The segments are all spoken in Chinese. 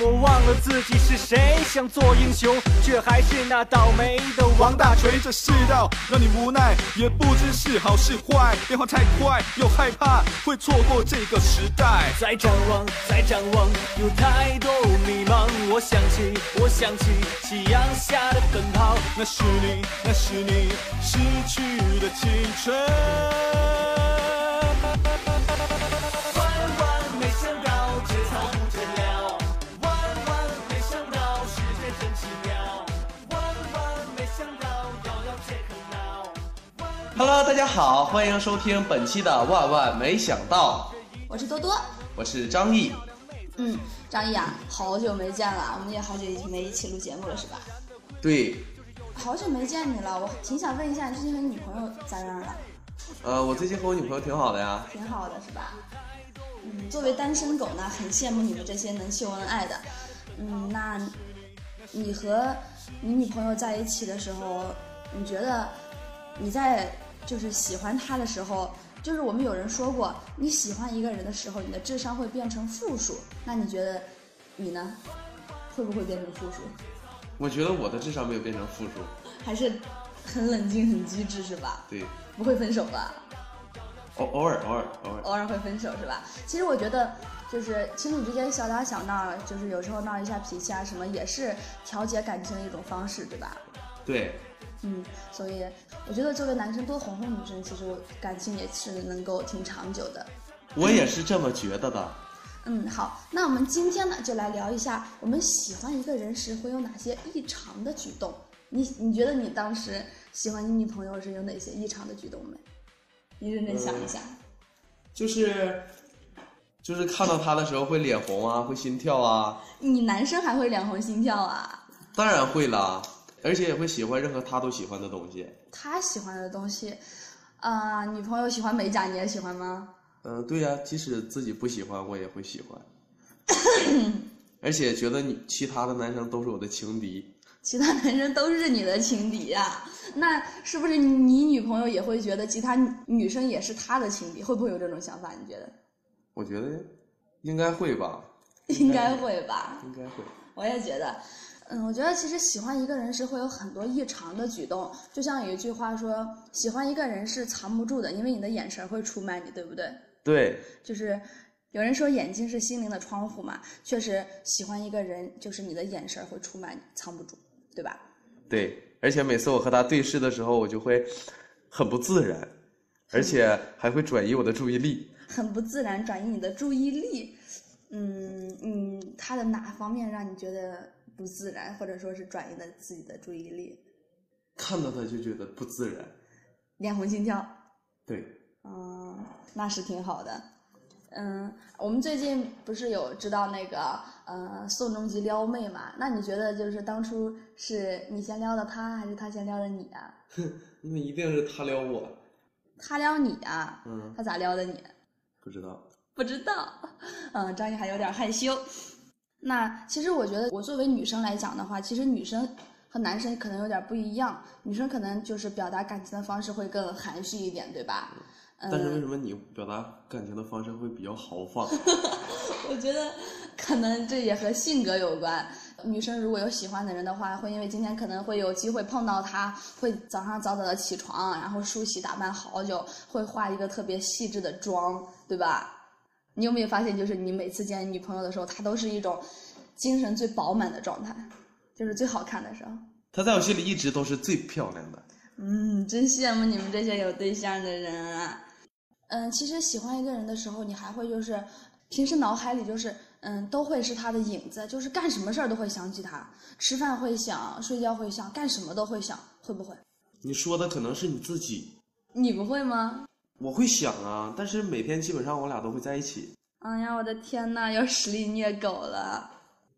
我忘了自己是谁，想做英雄，却还是那倒霉的王大锤。这世道让你无奈，也不知是好是坏，变化太快，又害怕会错过这个时代。再展望，再展望，有太多迷茫。我想起，我想起夕阳下的奔跑，那是你，那是你失去的青春。Hello，大家好，欢迎收听本期的《万万没想到》，我是多多。我是张毅。嗯，张毅啊，好久没见了，我们也好久没一起录节目了，是吧？对，好久没见你了，我挺想问一下，你最近和你女朋友咋样了？呃，我最近和我女朋友挺好的呀。挺好的，是吧？嗯，作为单身狗呢，很羡慕你们这些能秀恩爱的。嗯，那你和你女朋友在一起的时候，你觉得你在就是喜欢他的时候，就是我们有人说过，你喜欢一个人的时候，你的智商会变成负数。那你觉得你呢？会不会变成负数？我觉得我的智商没有变成负数。还是很冷静、很机智，是吧？对，不会分手吧？偶偶尔偶尔偶尔。偶尔会分手是吧？其实我觉得，就是情侣之间小打小闹，就是有时候闹一下脾气啊什么，也是调节感情的一种方式，对吧？对，嗯，所以我觉得作为男生多哄哄女生，其实我感情也是能够挺长久的。我也是这么觉得的。嗯，好，那我们今天呢就来聊一下，我们喜欢一个人时会有哪些异常的举动。你你觉得你当时喜欢你女朋友时有哪些异常的举动没？你认真想一下。就是就是看到她的时候会脸红啊，会心跳啊。你男生还会脸红心跳啊？当然会啦，而且也会喜欢任何他都喜欢的东西。他喜欢的东西，啊、女朋友喜欢美甲，你也喜欢吗？嗯、对呀、即使自己不喜欢，我也会喜欢。而且觉得你其他的男生都是我的情敌。其他男生都是你的情敌呀、那是不是你女朋友也会觉得其他女生也是他的情敌？会不会有这种想法？你觉得？我觉得应该会吧，应该会吧。应该会。我也觉得，嗯，我觉得其实喜欢一个人是会有很多异常的举动，就像有一句话说，喜欢一个人是藏不住的，因为你的眼神会出卖你，对不对？对，就是有人说眼睛是心灵的窗户嘛，确实喜欢一个人，就是你的眼神会出卖你，藏不住，对吧？对，而且每次我和他对视的时候，我就会很不自然，而且还会转移我的注意力。很不自然转移你的注意力。嗯嗯，他的哪方面让你觉得不自然，或者说是转移了自己的注意力？看到他就觉得不自然。脸红心跳，对，嗯，那是挺好的。嗯，我们最近不是有知道那个呃宋仲基撩妹嘛？那你觉得就是当初是你先撩的他，还是他先撩的你啊？哼 那一定是他撩我。他撩你啊？嗯，他咋撩的你？不知道。不知道，嗯，张毅还有点害羞。那其实我觉得，我作为女生来讲的话，其实女生和男生可能有点不一样。女生可能就是表达感情的方式会更含蓄一点，对吧？但是为什么你表达感情的方式会比较豪放？我觉得可能这也和性格有关。女生如果有喜欢的人的话，会因为今天可能会有机会碰到他，会早上早早的起床，然后梳洗打扮好久，会化一个特别细致的妆，对吧？你有没有发现，就是你每次见女朋友的时候，她都是一种精神最饱满的状态，就是最好看的时候。她在我心里一直都是最漂亮的。嗯，真羡慕你们这些有对象的人啊。嗯，其实喜欢一个人的时候，你还会就是平时脑海里就是嗯都会是他的影子，就是干什么事儿都会想起他，吃饭会想，睡觉会想，干什么都会想，会不会？你说的可能是你自己，你不会吗？我会想啊，但是每天基本上我俩都会在一起。哎呀，我的天呐，要实力虐狗了！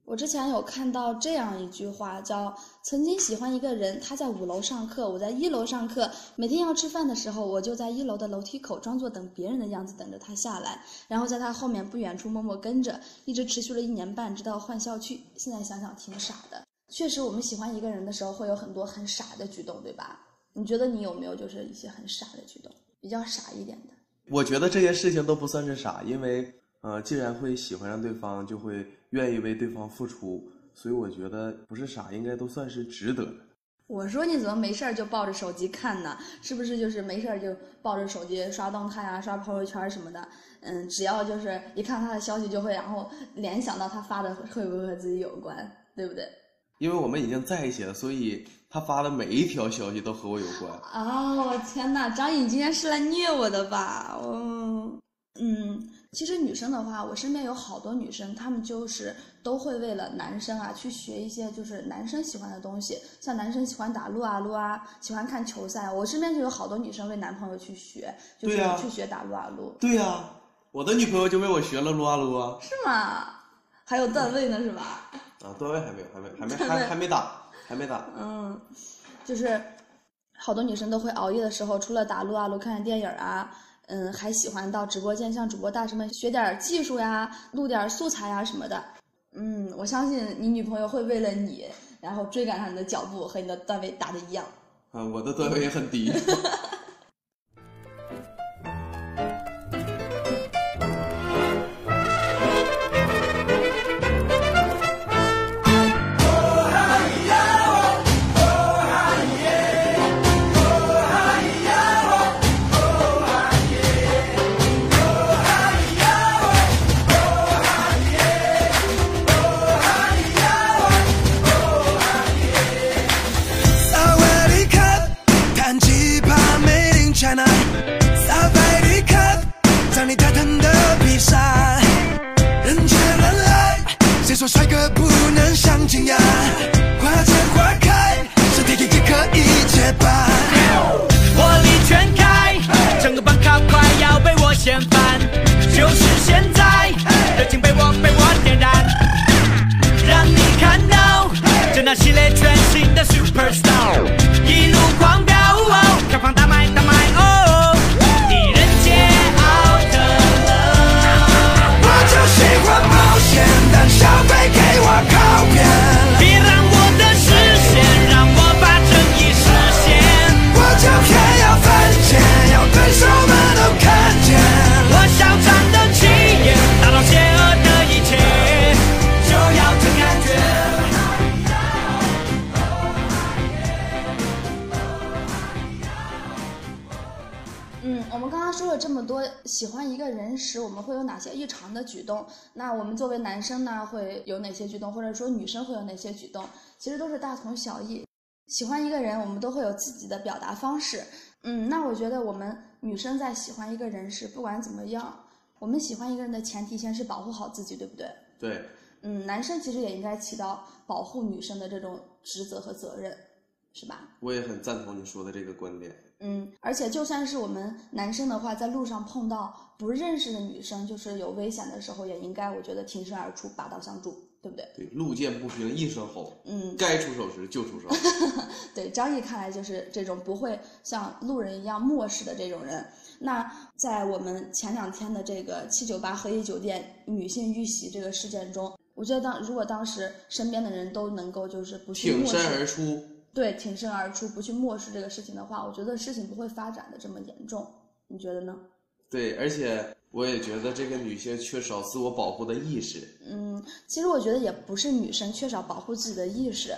我之前有看到这样一句话，叫“曾经喜欢一个人，他在五楼上课，我在一楼上课。每天要吃饭的时候，我就在一楼的楼梯口装作等别人的样子，等着他下来，然后在他后面不远处默默跟着，一直持续了一年半，直到换校区。现在想想挺傻的。确实，我们喜欢一个人的时候，会有很多很傻的举动，对吧？你觉得你有没有就是一些很傻的举动，比较傻一点的？我觉得这些事情都不算是傻，因为呃，既然会喜欢上对方，就会愿意为对方付出，所以我觉得不是傻，应该都算是值得的。我说你怎么没事儿就抱着手机看呢？是不是就是没事儿就抱着手机刷动态啊、刷朋友圈什么的？嗯，只要就是一看他的消息，就会然后联想到他发的会不会和自己有关，对不对？因为我们已经在一起了，所以他发的每一条消息都和我有关。啊、我天呐，张颖今天是来虐我的吧？嗯嗯，其实女生的话，我身边有好多女生，她们就是都会为了男生啊去学一些就是男生喜欢的东西，像男生喜欢打撸啊撸啊，喜欢看球赛，我身边就有好多女生为男朋友去学，就是去学打撸啊撸，对呀、我的女朋友就为我学了撸啊撸啊。是吗？还有段位呢，是吧？啊，段位还没有，还没，还没，还还没打，还没打。嗯，就是好多女生都会熬夜的时候，除了打撸啊撸、看看电影啊，嗯，还喜欢到直播间向主播大神们学点技术呀，录点素材呀什么的。嗯，我相信你女朋友会为了你，然后追赶上你的脚步，和你的段位打的一样。啊，我的段位也很低。弹吉他 Made in China。萨瓦迪卡，在你泰坦的披萨，人见人爱，谁说帅哥不能相亲呀？花见花开，身体也可以结巴。火力全开，整个班卡快要被我掀翻，就是现在，热情被我被我点燃，让你看到这那系列我们刚刚说了这么多，喜欢一个人时我们会有哪些异常的举动？那我们作为男生呢，会有哪些举动，或者说女生会有哪些举动？其实都是大同小异。喜欢一个人，我们都会有自己的表达方式。嗯，那我觉得我们女生在喜欢一个人时，不管怎么样，我们喜欢一个人的前提先是保护好自己，对不对？对，嗯，男生其实也应该起到保护女生的这种职责和责任，是吧？我也很赞同你说的这个观点。嗯，而且就算是我们男生的话，在路上碰到不认识的女生，就是有危险的时候，也应该我觉得挺身而出，拔刀相助，对不对？对，路见不平一声吼，嗯，该出手时就出手。对，张毅看来就是这种不会像路人一样漠视的这种人。那在我们前两天的这个七九八和颐酒店女性遇袭这个事件中，我觉得当如果当时身边的人都能够就是不去挺身，而出，对，挺身而出，不去漠视这个事情的话，我觉得事情不会发展的这么严重。你觉得呢？对，而且我也觉得这个女性缺少自我保护的意识。嗯，其实我觉得也不是女生缺少保护自己的意识。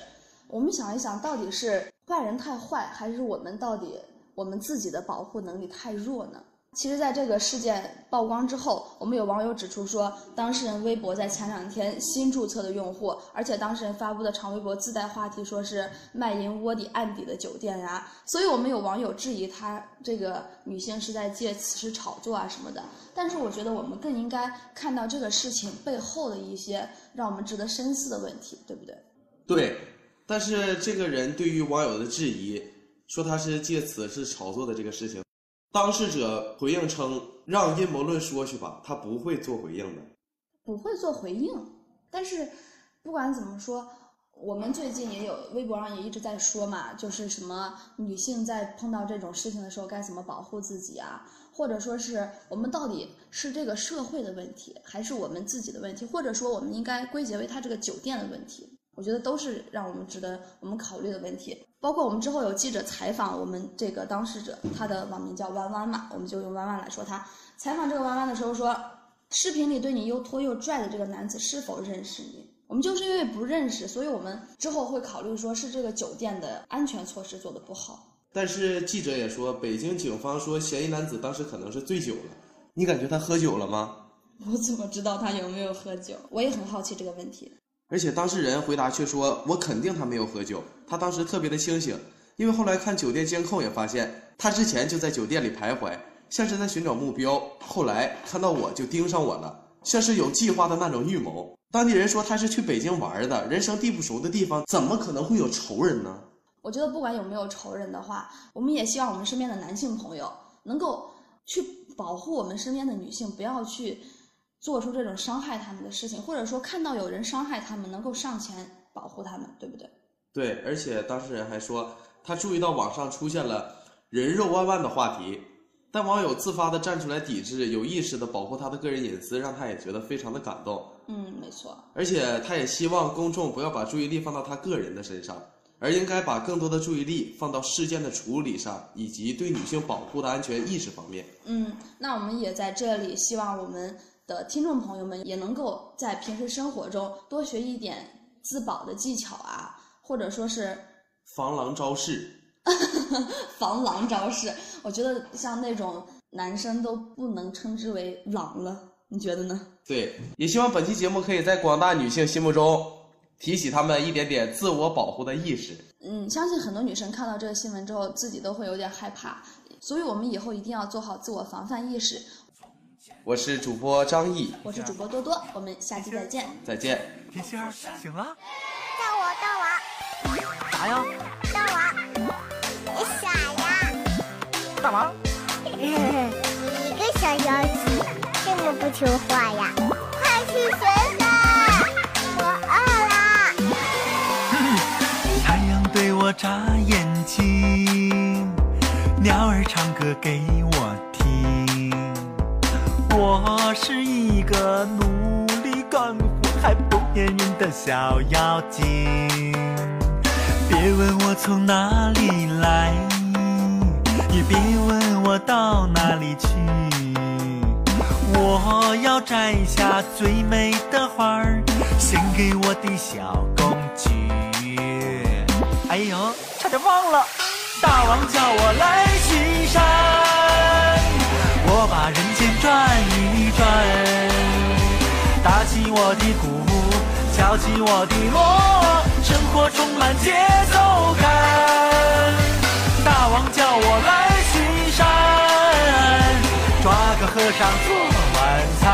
我们想一想，到底是坏人太坏，还是我们到底我们自己的保护能力太弱呢？其实，在这个事件曝光之后，我们有网友指出说，当事人微博在前两天新注册的用户，而且当事人发布的长微博自带话题，说是卖淫窝底案底的酒店呀、所以我们有网友质疑他这个女性是在借此事炒作啊什么的。但是我觉得我们更应该看到这个事情背后的一些让我们值得深思的问题，对不对？对，但是这个人对于网友的质疑，说他是借此事炒作的这个事情，当事者回应称，让阴谋论说去吧，他不会做回应的。不会做回应，但是不管怎么说，我们最近也有微博上也一直在说嘛，就是什么女性在碰到这种事情的时候该怎么保护自己啊，或者说是我们到底是这个社会的问题，还是我们自己的问题，或者说我们应该归结为他这个酒店的问题。我觉得都是让我们值得我们考虑的问题。包括我们之后有记者采访我们这个当事者，他的网名叫弯弯嘛，我们就用弯弯来说他。采访这个弯弯的时候说，视频里对你又拖又拽的这个男子是否认识你？我们就是因为不认识，所以我们之后会考虑说是这个酒店的安全措施做得不好。但是记者也说，北京警方说嫌疑男子当时可能是醉酒了。你感觉他喝酒了吗？我怎么知道他有没有喝酒？我也很好奇这个问题。而且当事人回答却说：“我肯定他没有喝酒，他当时特别的清醒，因为后来看酒店监控也发现他之前就在酒店里徘徊，像是在寻找目标。后来看到我就盯上我了，像是有计划的那种预谋。”当地人说他是去北京玩的，人生地不熟的地方怎么可能会有仇人呢？我觉得不管有没有仇人的话，我们也希望我们身边的男性朋友能够去保护我们身边的女性，不要去做出这种伤害他们的事情，或者说看到有人伤害他们，能够上前保护他们，对不对？对，而且当事人还说，他注意到网上出现了“人肉万万”的话题，但网友自发的站出来抵制，有意识的保护他的个人隐私，让他也觉得非常的感动。嗯，没错。而且他也希望公众不要把注意力放到他个人的身上，而应该把更多的注意力放到事件的处理上，以及对女性保护的安全意识方面。嗯，那我们也在这里希望我们的听众朋友们也能够在平时生活中多学一点自保的技巧啊，或者说是防狼招式，防狼招式。我觉得像那种男生都不能称之为狼了，你觉得呢？对，也希望本期节目可以在广大女性心目中提起她们一点点自我保护的意识。嗯，相信很多女生看到这个新闻之后，自己都会有点害怕，所以我们以后一定要做好自我防范意识。我是主播张毅，我是主播多多，我们下期再见。再见。甜心儿醒了，到我到我啥呀？到我，你傻呀？干嘛？你个小妖精，这么不听话呀？快去学吧，我饿了。太阳对我眨眼睛，鸟儿唱歌给我听。我是一个努力干活还不粘人的小妖精。别问我从哪里来，也别问我到哪里去。我要摘下最美的花儿，献给我的小公举。哎呦，差点忘了，大王叫我来巡山，转，打起我的鼓，敲起我的锣，生活充满节奏感。大王叫我来巡山，抓个和尚做晚餐。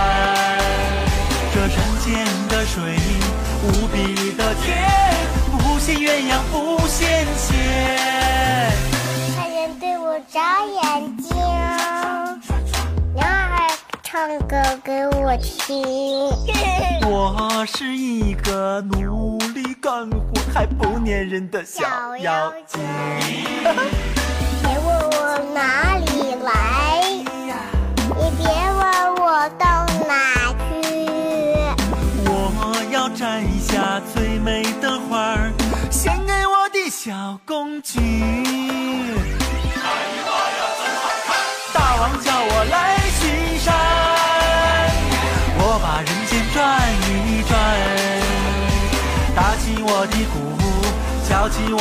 这人间的水无比的甜，不羡鸳鸯不羡仙。太阳对我眨眼睛，唱歌给我听。我是一个努力干活还不粘人的小小妖精。别问我哪里来，你别问我到哪去。我要摘下最美的花儿，献给我的小公举。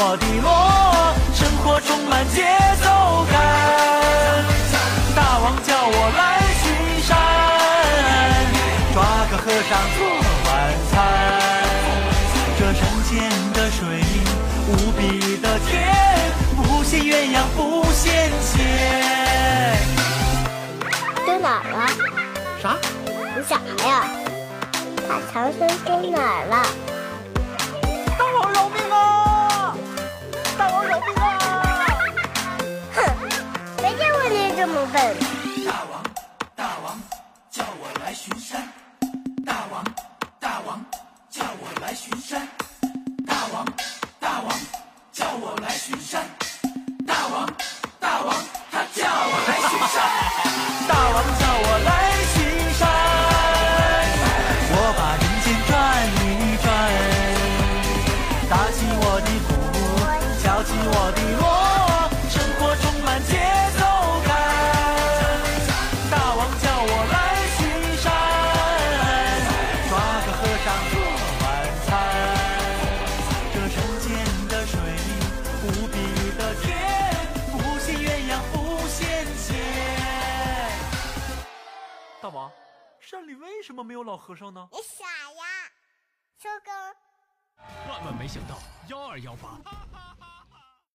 我的锣，生活充满节奏感。大王叫我来巡山，抓个和尚做晚餐。这山间的水无比的甜，不羡鸳鸯不羡仙。丢哪儿了？啥？你傻呀？把唐僧丢哪儿了？过你里为什么没有老和尚呢？你傻呀！收工。万万没想到，幺二幺八